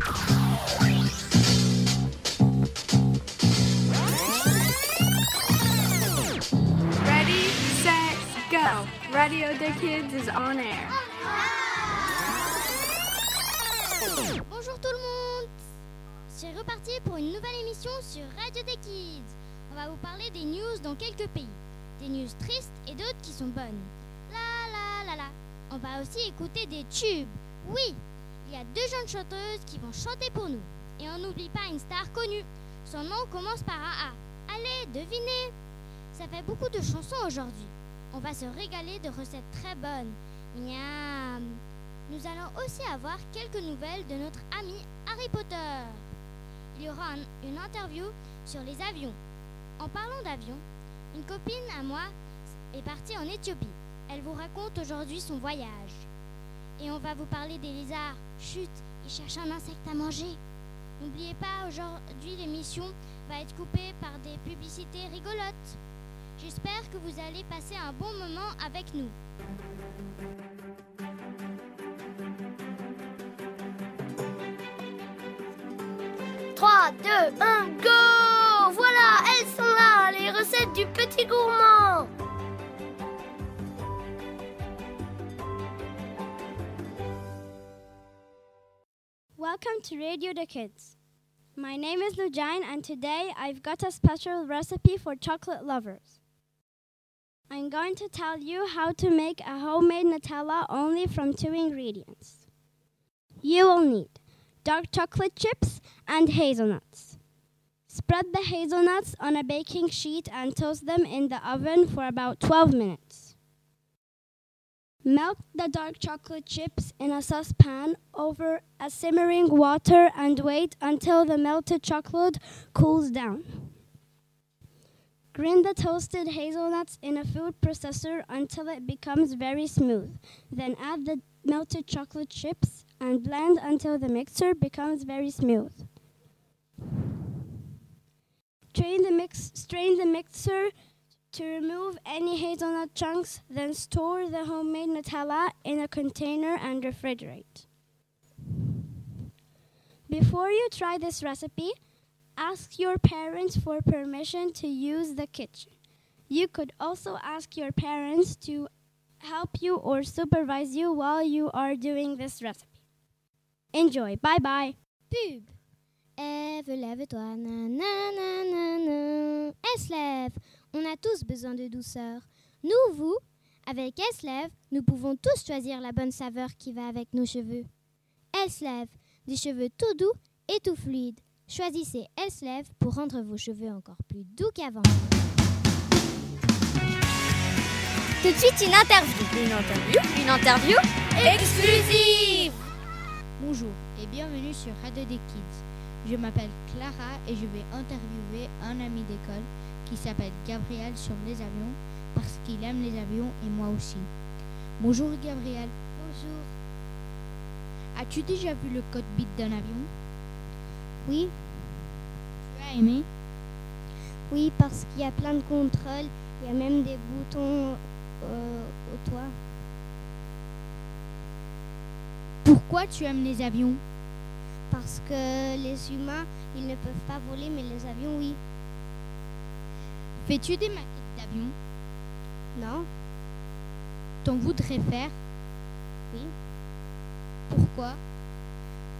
Ready, set, go. Radio the Kids is on air. Bonjour tout le monde C'est reparti pour une nouvelle émission sur Radio des Kids. On va vous parler des news dans quelques pays. Des news tristes et d'autres qui sont bonnes. La la la la. On va aussi écouter des tubes. Oui, il y a deux jeunes chanteuses qui vont chanter pour nous. Et on n'oublie pas une star connue. Son nom commence par un A. Allez, devinez Ça fait beaucoup de chansons aujourd'hui. On va se régaler de recettes très bonnes. Miam Nous allons aussi avoir quelques nouvelles de notre ami Harry Potter. Il y aura un- une interview sur les avions. En parlant d'avions, une copine à moi est partie en Éthiopie. Elle vous raconte aujourd'hui son voyage. Et on va vous parler des lézards. Chut, ils cherchent un insecte à manger. N'oubliez pas, aujourd'hui l'émission va être coupée par des publicités rigolotes. J'espère que vous allez passer un bon moment avec nous. 3, 2, 1, go Voilà, elles sont là, les recettes du petit gourmand Welcome to Radio the Kids. My name is Lujine, and today I've got a special recipe for chocolate lovers. I'm going to tell you how to make a homemade Nutella only from two ingredients. You will need dark chocolate chips and hazelnuts. Spread the hazelnuts on a baking sheet and toast them in the oven for about 12 minutes. Melt the dark chocolate chips in a saucepan over a simmering water and wait until the melted chocolate cools down. Grind the toasted hazelnuts in a food processor until it becomes very smooth. Then add the melted chocolate chips and blend until the mixture becomes very smooth. Strain the mix strain the mixer to remove any hazelnut chunks, then store the homemade Nutella in a container and refrigerate. Before you try this recipe, ask your parents for permission to use the kitchen. You could also ask your parents to help you or supervise you while you are doing this recipe. Enjoy. Bye bye. Pub. Ève, lève-toi. Lève. On a tous besoin de douceur. Nous, vous, avec Elle se lève, nous pouvons tous choisir la bonne saveur qui va avec nos cheveux. Elle se lève. Des cheveux tout doux et tout fluides. Choisissez Elle se lève pour rendre vos cheveux encore plus doux qu'avant. Tout de suite, une interview Une interview Une interview exclusive Bonjour et bienvenue sur Radio des Kids. Je m'appelle Clara et je vais interviewer un ami d'école qui s'appelle Gabriel sur les avions parce qu'il aime les avions et moi aussi. Bonjour Gabriel. Bonjour. As-tu déjà vu le cockpit d'un avion? Oui, Tu as aimé? Oui, parce qu'il y a plein de contrôles. Il y a même des boutons euh, au toit. Pourquoi tu aimes les avions? Parce que les humains, ils ne peuvent pas voler, mais les avions, oui. Fais-tu des maquettes d'avions Non. T'en voudrais faire? Oui. Pourquoi?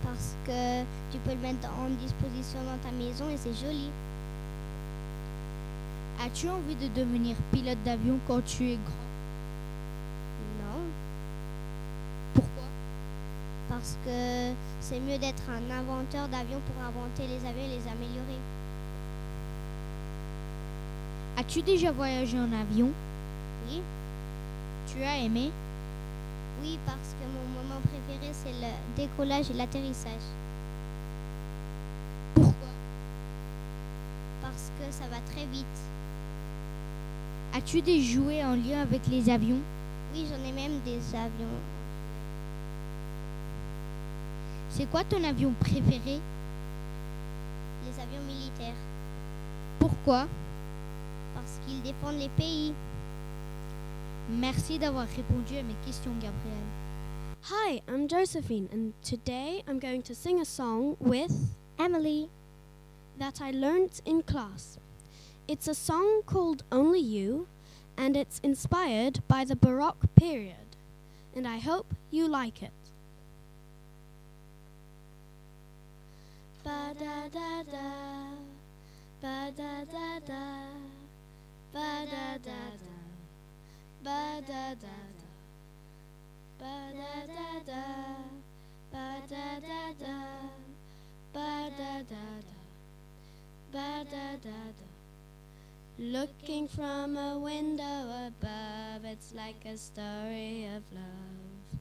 Parce que tu peux le mettre en disposition dans ta maison et c'est joli. As-tu envie de devenir pilote d'avion quand tu es grand? Non. Pourquoi? Parce que c'est mieux d'être un inventeur d'avions pour inventer les avions et les améliorer. As-tu déjà voyagé en avion? Oui Tu as aimé? Oui, parce que mon moment préféré, c'est le décollage et l'atterrissage. Pourquoi? Parce que ça va très vite. As-tu des jouets en lien avec les avions? Oui, j'en ai même des avions. C'est quoi ton avion préféré? Les avions militaires. Pourquoi? Parce qu'ils défendent les pays. Merci d'avoir répondu à mes questions, Gabriel. Hi, I'm Josephine, and today I'm going to sing a song with Emily. that I learnt in class. It's a song called Only You, and it's inspired by the Baroque period, and I hope you like it. Ba da da da, ba da da da, ba da da da, ba da da da, ba da da da, ba da da da, ba da da da, ba da da da. Looking from a window above, it's like a story of love.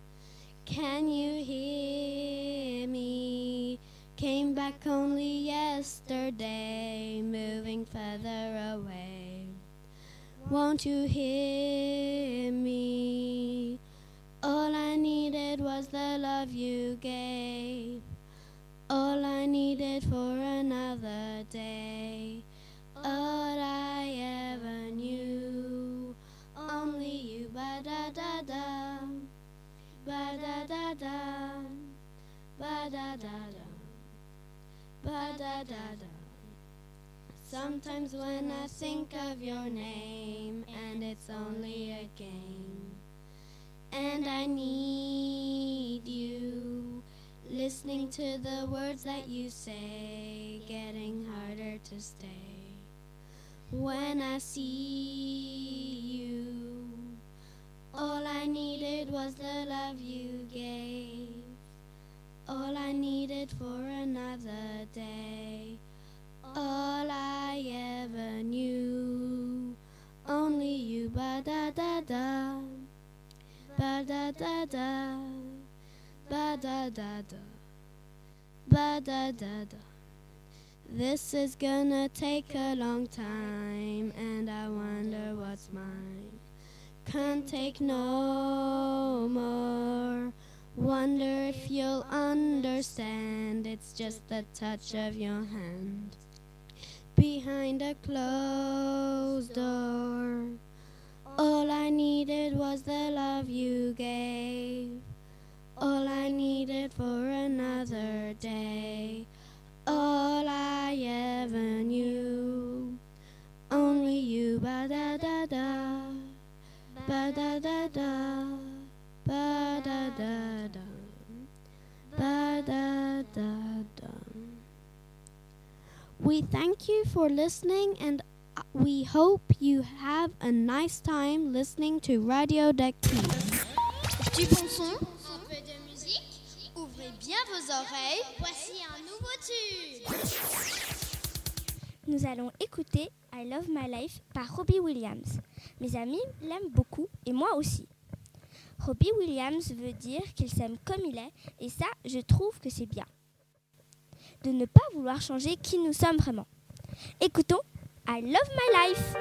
Can you hear me? Came back only yesterday, moving further away. Won't you hear me? All I needed was the love you gave. All I needed for another day. All I ever knew. Only you. Ba da da da. Ba da da da. Ba da da da. Ba da da da. Sometimes when I think of your name and it's only a game, and I need you, listening to the words that you say, getting harder to stay. When I see you, all I needed was the love you gave. All I needed for another day. All I ever knew. Only you. Ba da da da. Ba da da da. Ba da da da. Ba da da da. This is gonna take a long time, and I wonder what's mine. Can't take no more. Wonder if you'll understand. It's just the touch of your hand behind a closed door. All I needed was the love you gave. All I needed for another day. All I ever knew. Only you. Ba da da da. Ba da da da. Ba da da da. Ba da da da. We thank for listening and uh, we hope you have a nice time listening to Radio Deck Du bon son, un peu de musique. Ouvrez bien vos oreilles. Voici un nouveau tube. Nous allons écouter I Love My Life par Robbie Williams. Mes amis l'aiment beaucoup et moi aussi. Robbie Williams veut dire qu'il s'aime comme il est et ça, je trouve que c'est bien. De ne pas vouloir changer qui nous sommes vraiment. Écoutons I Love My Life.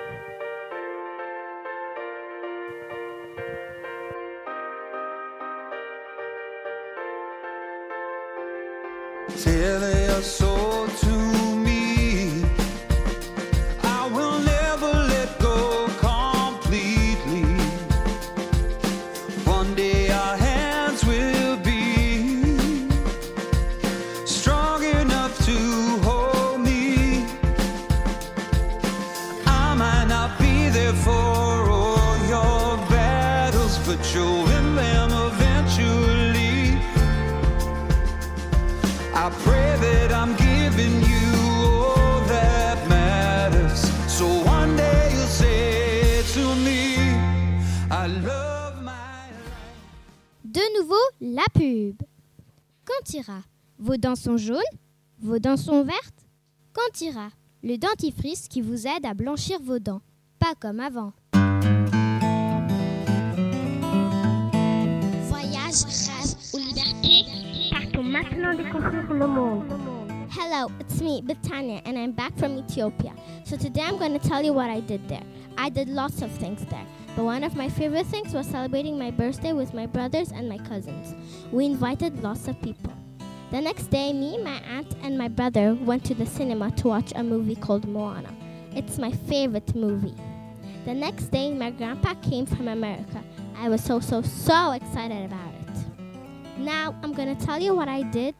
La pub. Cantira. Vos dents sont jaunes Vos dents sont vertes Cantira. Le dentifrice qui vous aide à blanchir vos dents. Pas comme avant. Voyage, rêve ou liberté Partons maintenant découvrir le monde. Hello, it's me, Bitania, and I'm back from Ethiopia. So today I'm going to tell you what I did there. I did lots of things there, but one of my favorite things was celebrating my birthday with my brothers and my cousins. We invited lots of people. The next day, me, my aunt, and my brother went to the cinema to watch a movie called Moana. It's my favorite movie. The next day, my grandpa came from America. I was so, so, so excited about it. Now I'm going to tell you what I did.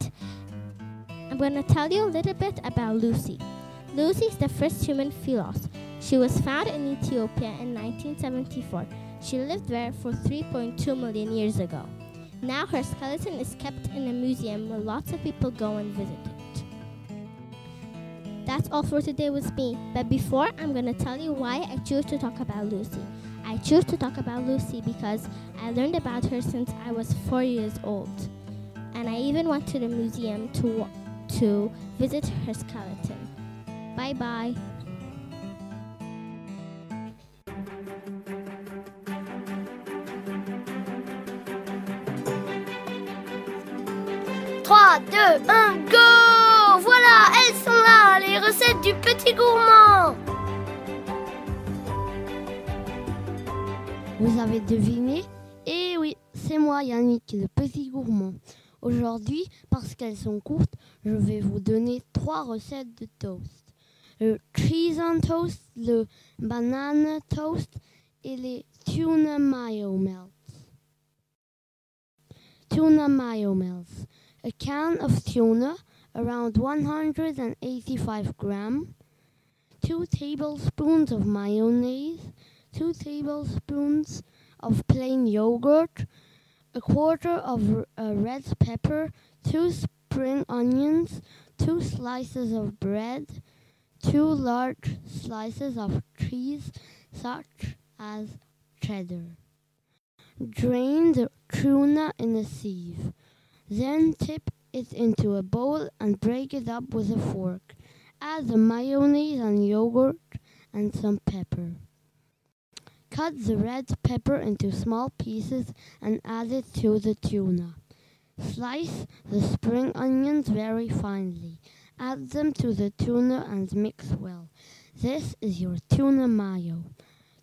I'm going to tell you a little bit about Lucy. Lucy is the first human philos. She was found in Ethiopia in 1974. She lived there for 3.2 million years ago. Now her skeleton is kept in a museum where lots of people go and visit it. That's all for today with me. But before, I'm to tell you why I chose to talk about Lucy. I chose to talk about Lucy because I learned about her since I was four years old. And I even went to the museum to, to visit her skeleton. Bye bye. Trois, deux, un, go Voilà, elles sont là, les recettes du petit gourmand Vous avez deviné? Eh oui, c'est moi Yannick, le petit gourmand. Aujourd'hui, parce qu'elles sont courtes, je vais vous donner trois recettes de toast. Le cheese on toast, le banana toast et les tuna mayo melts. Tuna mayo melts. A can of tuna, around 185 grams. Two tablespoons of mayonnaise. Two tablespoons of plain yogurt. A quarter of uh, red pepper. Two spring onions. Two slices of bread. Two large slices of cheese, such as cheddar. Drain the tuna in a sieve. Then tip it into a bowl and break it up with a fork. Add the mayonnaise and yogurt and some pepper. Cut the red pepper into small pieces and add it to the tuna. Slice the spring onions very finely. Add them to the tuna and mix well. This is your tuna mayo.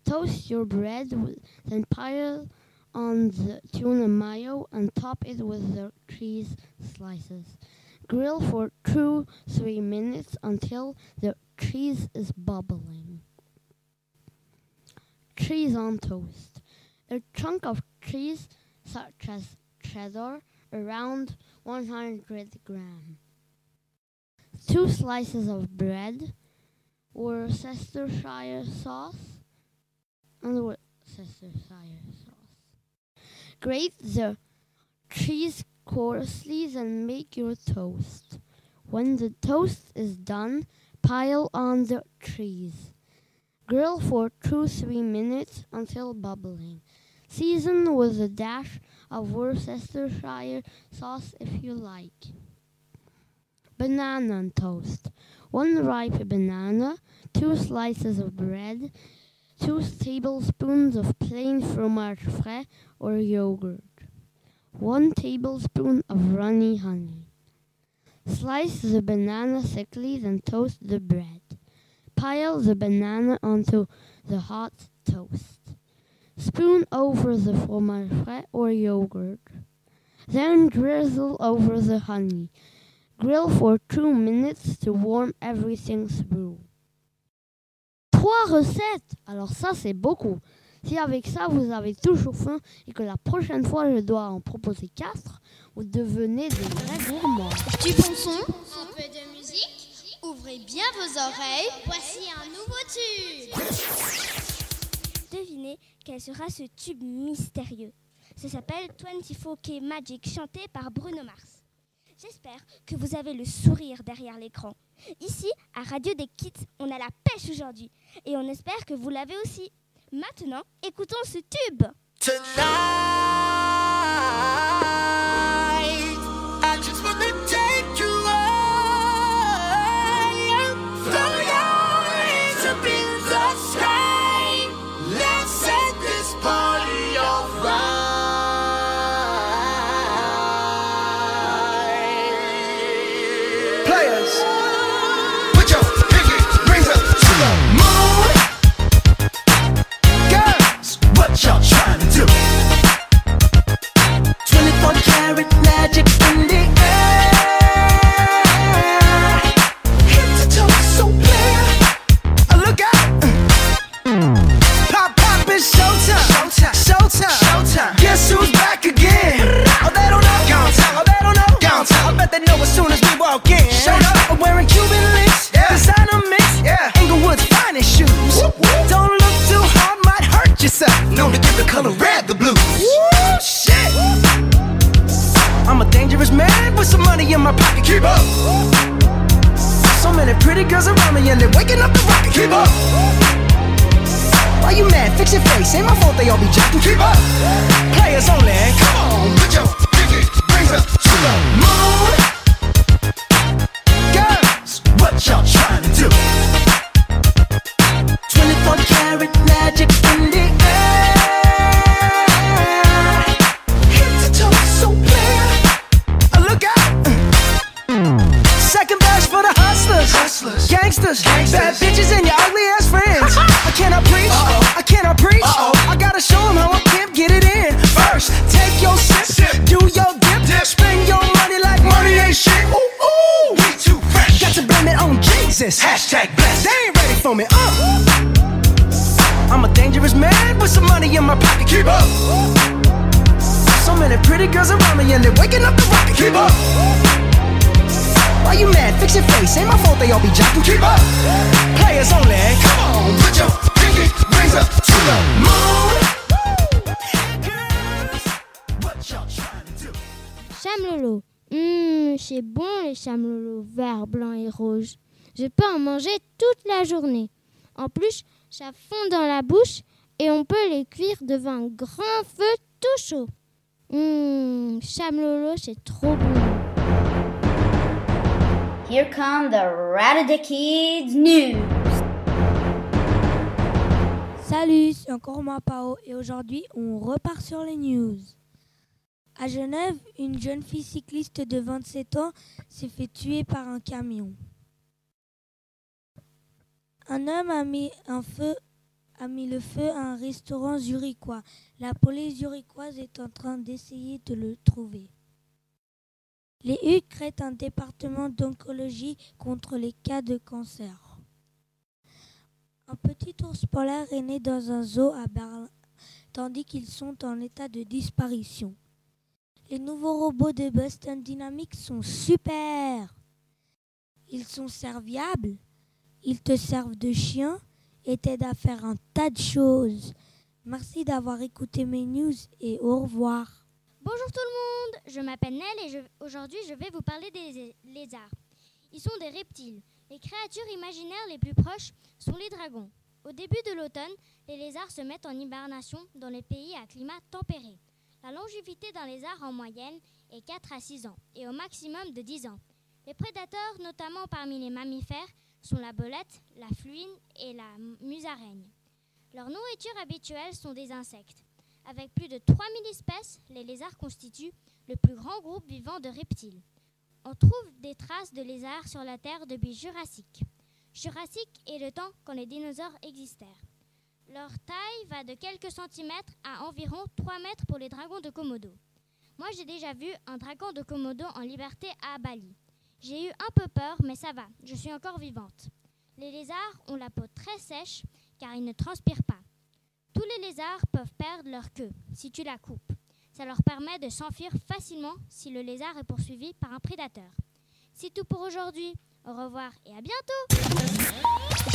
Toast your bread, then pile on the tuna mayo and top it with the cheese slices. Grill for two, three minutes until the cheese is bubbling. Cheese on toast. A chunk of cheese, such as cheddar, around 100 grams. Two slices of bread, Worcestershire sauce, and Worcestershire sauce. Grate the cheese coarsely and make your toast. When the toast is done, pile on the cheese. Grill for 2-3 minutes until bubbling. Season with a dash of Worcestershire sauce if you like. Banana toast. One ripe banana, two slices of bread, two tablespoons of plain fromage frais or yogurt, one tablespoon of runny honey. Slice the banana thickly, then toast the bread. Pile the banana onto the hot toast. Spoon over the fromage frais or yogurt. Then drizzle over the honey. Grill for two minutes to warm everything through. Trois recettes Alors ça c'est beaucoup. Si avec ça vous avez toujours faim et que la prochaine fois je dois en proposer quatre, vous devenez des vrais gourmands. Du bon son, un peu de musique. Ouvrez bien vos oreilles. Voici un nouveau tube. Devinez quel sera ce tube mystérieux. Ça s'appelle 24K Magic, chanté par Bruno Mars. J'espère que vous avez le sourire derrière l'écran. Ici, à Radio des Kids, on a la pêche aujourd'hui. Et on espère que vous l'avez aussi. Maintenant, écoutons ce tube. Keep up. So many pretty girls around me and they're waking up the rocket. Keep up. Why you mad? Fix your face. Ain't my fault they all be jacking. Keep up. Players only. Come on, put your pinky rings up to the moon. The they on, to the. Hum, c'est bon les chamelolo vert, blanc et rouge. Je peux en manger toute la journée. En plus, ça fond dans la bouche et on peut les cuire devant un grand feu tout chaud. Hum, chamelolo, c'est trop bon. Here come the Rat the Kids news. Salut, c'est encore moi Pao et aujourd'hui on repart sur les news. À Genève, une jeune fille cycliste de 27 ans s'est fait tuer par un camion. Un homme a mis, un feu, a mis le feu à un restaurant zurichois. La police zurichoise est en train d'essayer de le trouver. Les HUC créent un département d'oncologie contre les cas de cancer. Un petit ours polaire est né dans un zoo à Berlin, tandis qu'ils sont en état de disparition. Les nouveaux robots de Boston Dynamics sont super. Ils sont serviables, ils te servent de chien et à faire un tas de choses. Merci d'avoir écouté mes news et au revoir. Bonjour tout le monde, je m'appelle Nell et aujourd'hui je vais vous parler des lézards. Ils sont des reptiles. Les créatures imaginaires les plus proches sont les dragons. Au début de l'automne, les lézards se mettent en hibernation dans les pays à climat tempéré. La longévité d'un lézard en moyenne est 4 à 6 ans et au maximum de 10 ans. Les prédateurs, notamment parmi les mammifères, sont la belette, la fluine et la musaraigne. Leur nourriture habituelle sont des insectes. Avec plus de 3000 espèces, les lézards constituent le plus grand groupe vivant de reptiles. On trouve des traces de lézards sur la Terre depuis Jurassique. Jurassique est le temps quand les dinosaures existèrent. Leur taille va de quelques centimètres à environ 3 mètres pour les dragons de Komodo. Moi, j'ai déjà vu un dragon de Komodo en liberté à Bali. J'ai eu un peu peur, mais ça va, je suis encore vivante. Les lézards ont la peau très sèche car ils ne transpirent pas. Tous les lézards peuvent perdre leur queue si tu la coupes. Ça leur permet de s'enfuir facilement si le lézard est poursuivi par un prédateur. C'est tout pour aujourd'hui. Au revoir et à bientôt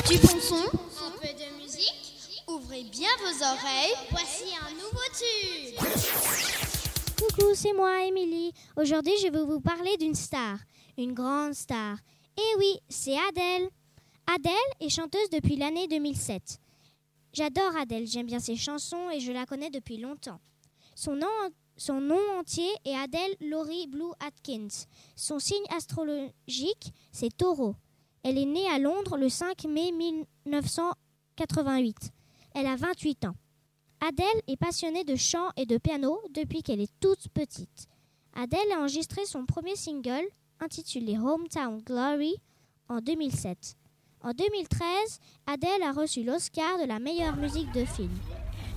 Du bon son, un peu de musique. Ouvrez bien vos oreilles. Voici un nouveau tube. Coucou, c'est moi, Émilie. Aujourd'hui, je vais vous parler d'une star, une grande star. Eh oui, c'est Adèle. Adèle est chanteuse depuis l'année 2007. J'adore Adèle, j'aime bien ses chansons et je la connais depuis longtemps. Son nom, son nom entier est Adèle Laurie Blue Atkins. Son signe astrologique, c'est Taureau. Elle est née à Londres le 5 mai 1988. Elle a 28 ans. Adèle est passionnée de chant et de piano depuis qu'elle est toute petite. Adèle a enregistré son premier single, intitulé Hometown Glory, en 2007. En 2013, Adèle a reçu l'Oscar de la meilleure musique de film.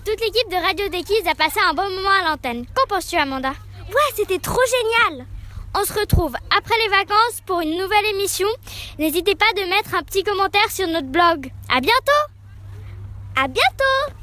Toute l'équipe de Radio des Kids a passé un bon moment à l'antenne. Qu'en penses-tu, Amanda? Ouais, c'était trop génial On se retrouve après les vacances pour une nouvelle émission. N'hésitez pas de mettre un petit commentaire sur notre blog. À bientôt À bientôt